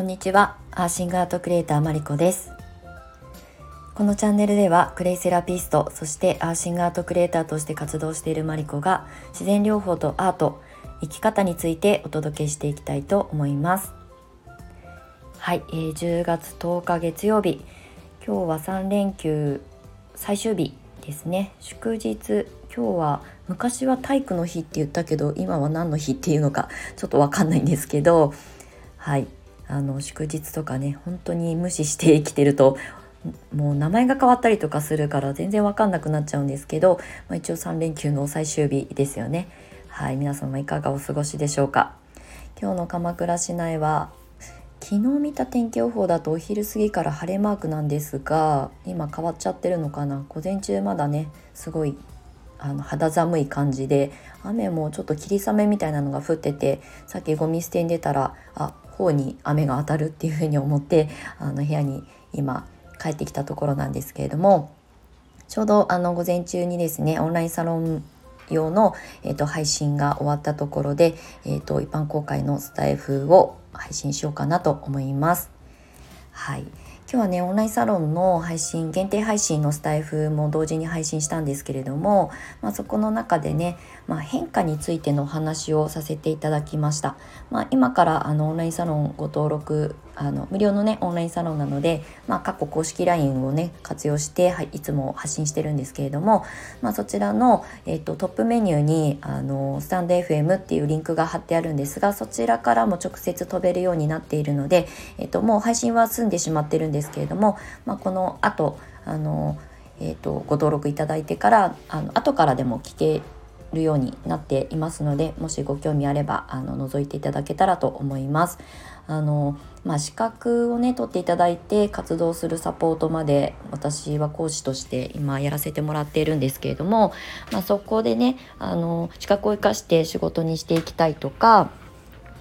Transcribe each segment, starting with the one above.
こんにちは。アーシングアートクリエイターマリコです。このチャンネルではクレイセラピストそしてアーシングアートクリエイターとして活動しているマリコが自然療法とアート生き方についてお届けしていきたいと思います。はい、えー、10月10日月曜日。今日は3連休最終日ですね。祝日。今日は昔は体育の日って言ったけど今は何の日っていうのかちょっと分かんないんですけどはいあの祝日とかね本当に無視して生きてるともう名前が変わったりとかするから全然わかんなくなっちゃうんですけど、まあ、一応3連休の最終日ですよね。はい皆様いかがお過ごしでしょうか。今日の鎌倉市内は昨日見た天気予報だとお昼過ぎから晴れマークなんですが今変わっちゃってるのかな。午前中まだねすごいあの肌寒い感じで雨もちょっと霧雨みたいなのが降っててさっきゴミ捨てに出たらあ方に雨が当たるっていうふうに思ってあの部屋に今帰ってきたところなんですけれどもちょうどあの午前中にですねオンラインサロン用の、えーと、配信が終わったところで、えーと一般公開のスタイフを配信しようかなと思います。はい今日はねオンラインサロンの配信限定配信のスタイフも同時に配信したんですけれども、まあ、そこの中でね、まあ、変化についてのお話をさせていただきました、まあ、今からあのオンラインサロンご登録あの無料のねオンラインサロンなので、まあ、過去公式 LINE をね活用して、はい、いつも発信してるんですけれども、まあ、そちらの、えっと、トップメニューにあのスタンド FM っていうリンクが貼ってあるんですがそちらからも直接飛べるようになっているので、えっと、もう配信は済んでしまってるんですけれども、まあ、この後あのえーと、ご登録いただいてからあの後からでも聞けるようになっていますのでもしご興味あればあの覗いていただけたらと思います。あのまあ、資格をね取っていただいて活動するサポートまで私は講師として今やらせてもらっているんですけれども、まあ、そこでねあの資格を生かして仕事にしていきたいとか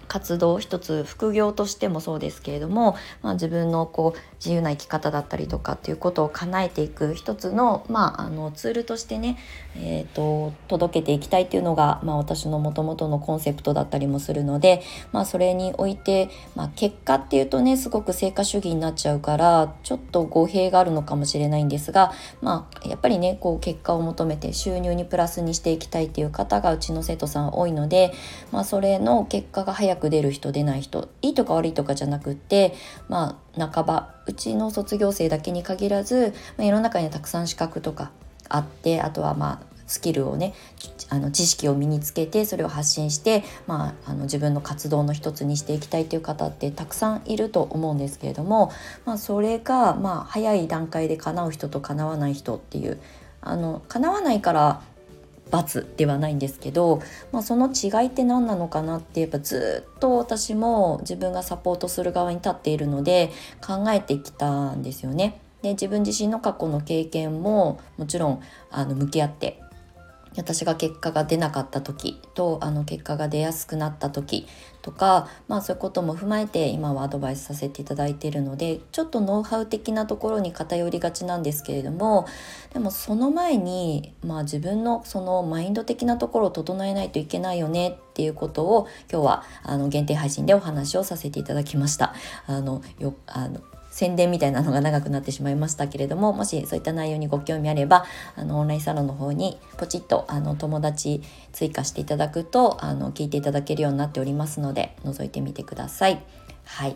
活動一つ副業としてもそうですけれども、まあ、自分のこう自由な生き方だったりとかっていうことを叶えていく一つの,、まあ、あのツールとしてね、えーと、届けていきたいっていうのが、まあ、私のもともとのコンセプトだったりもするので、まあ、それにおいて、まあ、結果っていうとねすごく成果主義になっちゃうからちょっと語弊があるのかもしれないんですが、まあ、やっぱりねこう結果を求めて収入にプラスにしていきたいっていう方がうちの生徒さん多いので、まあ、それの結果が早くく出る人出ない人いいとか悪いとかじゃなくってまあ半ばうちの卒業生だけに限らず、まあ、世の中にはたくさん資格とかあってあとはまあスキルをねあの知識を身につけてそれを発信して、まあ、あの自分の活動の一つにしていきたいという方ってたくさんいると思うんですけれども、まあ、それが、まあ、早い段階で叶う人と叶わない人っていうあの叶わないから罰ではないんですけど、まあ、その違いって何なのかなってやっぱずっと私も自分がサポートする側に立っているので考えてきたんですよね。で自分自身の過去の経験ももちろんあの向き合って私が結果が出なかった時とあの結果が出やすくなった時とか、まあ、そういうことも踏まえて今はアドバイスさせていただいているのでちょっとノウハウ的なところに偏りがちなんですけれどもでもその前に、まあ、自分のそのマインド的なところを整えないといけないよねっていうことを今日はあの限定配信でお話をさせていただきました。あのよあの宣伝みたいなのが長くなってしまいましたけれどももしそういった内容にご興味あればあのオンラインサロンの方にポチッとあの友達追加していただくとあの聞いていただけるようになっておりますので覗いてみてください。はい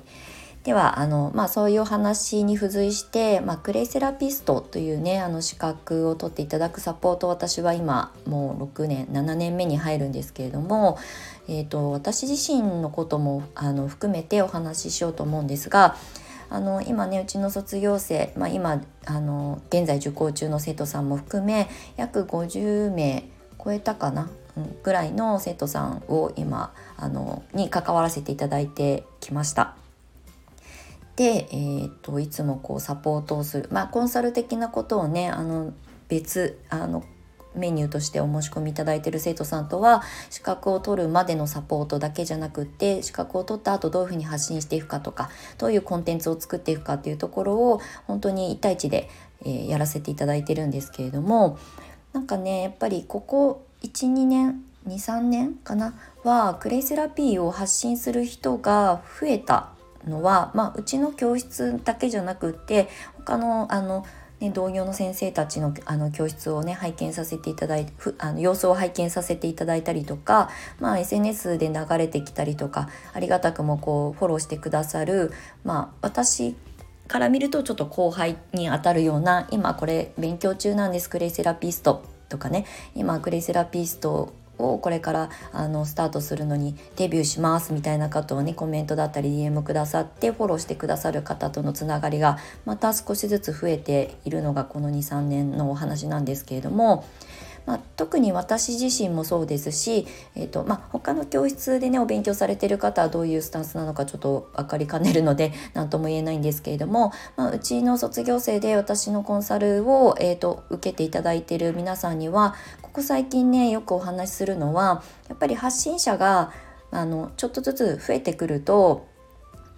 ではあの、まあ、そういうお話に付随して、まあ、クレイセラピストというねあの資格を取っていただくサポート私は今もう6年7年目に入るんですけれども、えーと私自身のこともあの含めてお話ししようと思うんですがあの今ねうちの卒業生、まあ、今あの現在受講中の生徒さんも含め約50名超えたかな、うん、ぐらいの生徒さんを今あのに関わらせていただいてきました。で、えーと、いつもこうサポートをする、まあ、コンサル的なことをねあの別あのメニューとしてお申し込みいただいている生徒さんとは資格を取るまでのサポートだけじゃなくって資格を取った後どういうふうに発信していくかとかどういうコンテンツを作っていくかっていうところを本当に1対1で、えー、やらせていただいてるんですけれどもなんかねやっぱりここ12年23年かなはクレイセラピーを発信する人が増えたのは、まあ、うちの教室だけじゃなくって他のあのね、同業の先生たちのあの教室をね拝見させていただいてあの様子を拝見させていただいたりとか、まあ、SNS で流れてきたりとかありがたくもこうフォローしてくださる、まあ、私から見るとちょっと後輩にあたるような今これ勉強中なんですクレイセラピストとかね今クレイセラピストをこれからあのスタートするのにデビューしますみたいな方をねコメントだったり DM くださってフォローしてくださる方とのつながりがまた少しずつ増えているのがこの23年のお話なんですけれどもまあ、特に私自身もそうですし、えーとまあ、他の教室でねお勉強されてる方はどういうスタンスなのかちょっと分かりかねるので 何とも言えないんですけれども、まあ、うちの卒業生で私のコンサルを、えーと、受けていただいている皆さんにはこ最近ねよくお話しするのはやっぱり発信者があのちょっとずつ増えてくると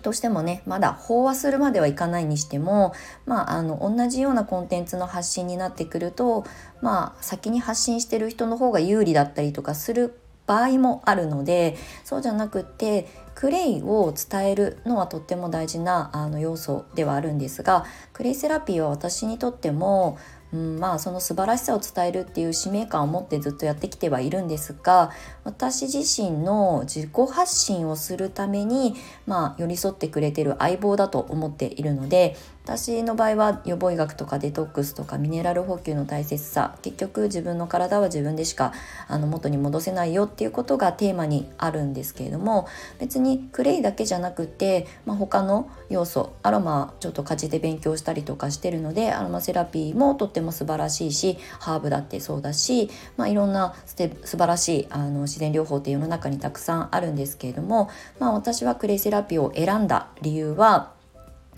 どうしてもねまだ飽和するまではいかないにしても、まあ、あの同じようなコンテンツの発信になってくると、まあ、先に発信してる人の方が有利だったりとかする場合もあるのでそうじゃなくってクレイを伝えるのはとっても大事なあの要素ではあるんですがクレイセラピーは私にとってもうん、まあその素晴らしさを伝えるっていう使命感を持ってずっとやってきてはいるんですが私自身の自己発信をするために、まあ、寄り添ってくれてる相棒だと思っているので私の場合は予防医学とかデトックスとかミネラル補給の大切さ結局自分の体は自分でしかあの元に戻せないよっていうことがテーマにあるんですけれども別ににクレイだけじゃなくて、まあ、他の要素アロマちょっと家事で勉強したりとかしてるのでアロマセラピーもとっても素晴らしいしハーブだってそうだし、まあ、いろんな素晴らしいあの自然療法って世の中にたくさんあるんですけれども、まあ、私はクレイセラピーを選んだ理由は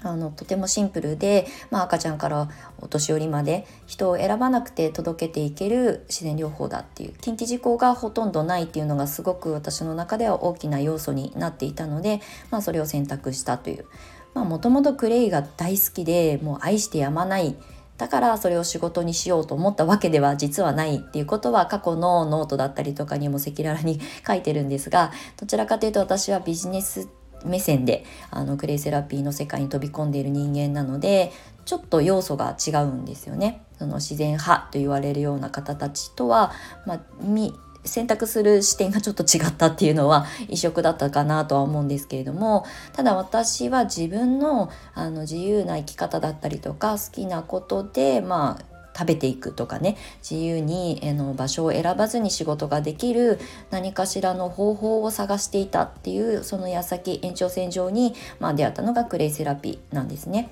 あのとてもシンプルで、まあ、赤ちゃんからお年寄りまで人を選ばなくて届けていける自然療法だっていう近畿事項がほとんどないっていうのがすごく私の中では大きな要素になっていたので、まあ、それを選択したという。もともとクレイが大好きでもう愛してやまない。だからそれを仕事にしようと思ったわけでは実はないっていうことは過去のノートだったりとかにも赤裸々に 書いてるんですがどちらかというと私はビジネス目線であのクレイセラピーの世界に飛び込んでいる人間なのでちょっと要素が違うんですよね。その自然派と言われるような方たちとは、まあ、選択する視点がちょっと違ったっていうのは異色だったかなとは思うんですけれどもただ私は自分のあの自由な生き方だったりとか好きなことでまあ食べていくとかね自由にあの場所を選ばずに仕事ができる何かしらの方法を探していたっていうその矢先延長線上に、まあ、出会ったのがクレイセラピーなんですね。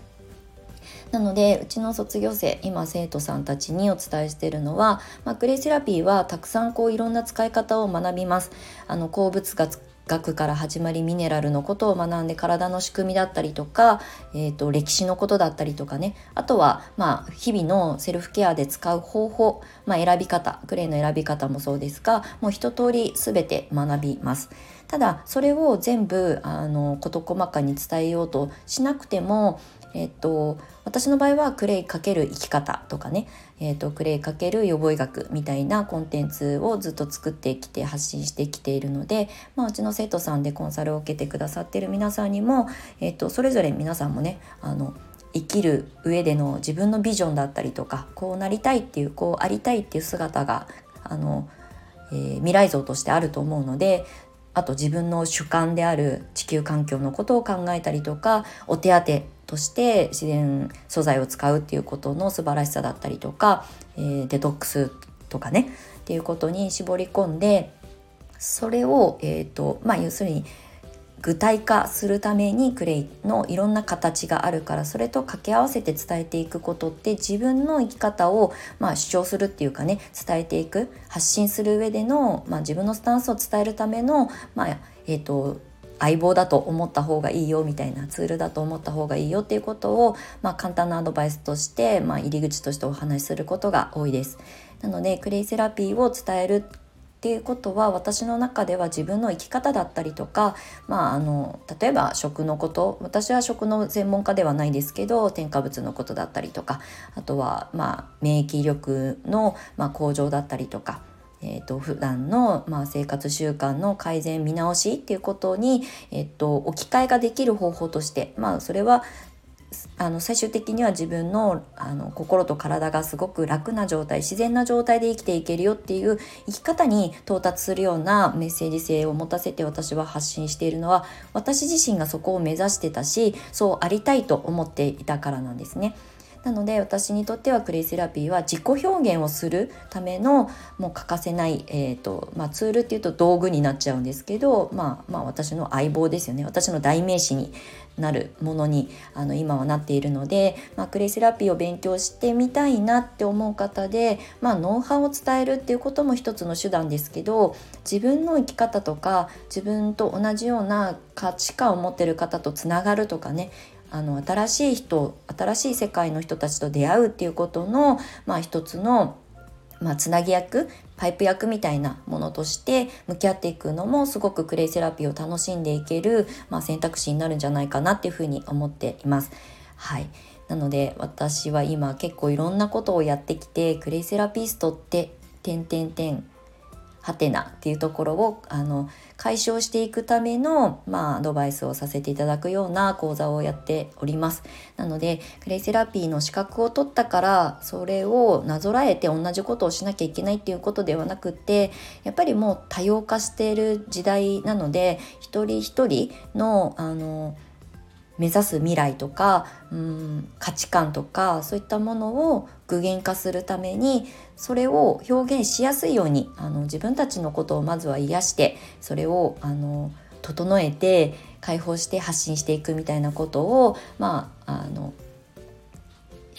なのでうちの卒業生今生徒さんたちにお伝えしているのは、まあ、クレイセラピーはたくさんこういろんな使い方を学びます。あの鉱物が学から始まりミネラルのことを学んで体の仕組みだったりとか、えーと、歴史のことだったりとかねあとは、まあ、日々のセルフケアで使う方法、まあ、選び方クレイの選び方もそうですがもう一通り全て学びます。ただそれを全部あの事細かに伝えようとしなくてもえっと、私の場合はクレイかける生き方とかね、えっと、クレイかける予防医学みたいなコンテンツをずっと作ってきて発信してきているので、まあ、うちの生徒さんでコンサルを受けてくださってる皆さんにも、えっと、それぞれ皆さんもねあの生きる上での自分のビジョンだったりとかこうなりたいっていうこうありたいっていう姿があの、えー、未来像としてあると思うのであと自分の主観である地球環境のことを考えたりとかお手当として自然素材を使うっていうことの素晴らしさだったりとか、えー、デトックスとかねっていうことに絞り込んでそれを、えーとまあ、要するに具体化するためにクレイのいろんな形があるからそれと掛け合わせて伝えていくことって自分の生き方を、まあ、主張するっていうかね伝えていく発信する上での、まあ、自分のスタンスを伝えるための、まあえーと相棒だと思った方がいいよみたいなツールだと思った方がいいよっていうことを、まあ、簡単なアドバイスとして、まあ、入り口としてお話しすることが多いです。なのでクレイセラピーを伝えるっていうことは私の中では自分の生き方だったりとか、まあ、あの例えば食のこと私は食の専門家ではないですけど添加物のことだったりとかあとは、まあ、免疫力の、まあ、向上だったりとかえーと、普段のまあ、生活習慣の改善見直しっていうことに、えーと置き換えができる方法として、まあ、それはあの最終的には自分のあの心と体がすごく楽な状態自然な状態で生きていけるよっていう生き方に到達するようなメッセージ性を持たせて私は発信しているのは私自身がそこを目指してたしそうありたいと思っていたからなんですね。なので私にとってはクレイセラピーは自己表現をするためのもう欠かせない、えーとまあ、ツールっていうと道具になっちゃうんですけど、まあ、まあ私の相棒ですよね。私の代名詞になるものにあの今はなっているので、まあ、クレイセラピーを勉強してみたいなって思う方で、まあ、ノウハウを伝えるっていうことも一つの手段ですけど自分の生き方とか自分と同じような価値観を持ってる方とつながるとかねあの新しい人新しい世界の人たちと出会うっていうことの、まあ、一つの、まあ、つなぎ役パイプ役みたいなものとして向き合っていくのもすごくクレイセラピーを楽しんでいける、まあ、選択肢になるんじゃないかなっていうふうに思っています。はいなので私は今結構いろんなことをやってきてクレイセラピストって点点点ハテナっていうところをあの解消していくための、まあ、アドバイスをさせていただくような講座をやっております。なのでクレイセラピーの資格を取ったからそれをなぞらえて同じことをしなきゃいけないっていうことではなくってやっぱりもう多様化している時代なので一人一人のあの目指す未来とかうん価値観とかそういったものを具現化するためにそれを表現しやすいようにあの自分たちのことをまずは癒してそれをあの整えて解放して発信していくみたいなことをまああの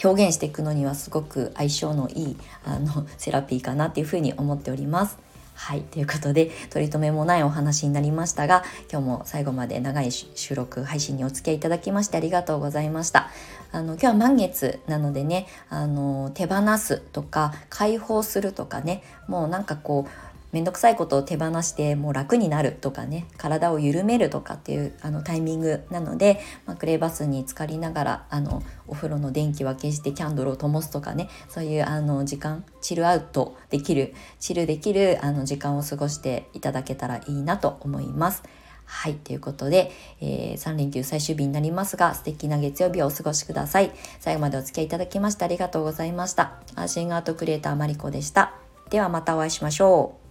表現していくのにはすごく相性のいいあのセラピーかなっていうふうに思っております。はい。ということで、取り留めもないお話になりましたが、今日も最後まで長い収録、配信にお付き合いいただきましてありがとうございました。あの、今日は満月なのでね、あの、手放すとか、解放するとかね、もうなんかこう、面倒くさいことを手放してもう楽になるとかね体を緩めるとかっていうあのタイミングなので、まあ、クレイバスに浸かりながらあのお風呂の電気は消してキャンドルを灯すとかねそういうあの時間チルアウトできるチルできるあの時間を過ごしていただけたらいいなと思います。はい。ということで、えー、3連休最終日になりますが、素敵な月曜日をお過ごしください。最後までお付き合いいただきましてありがとうございました。アーシングアートクリエイターマリコでした。ではまたお会いしましょう。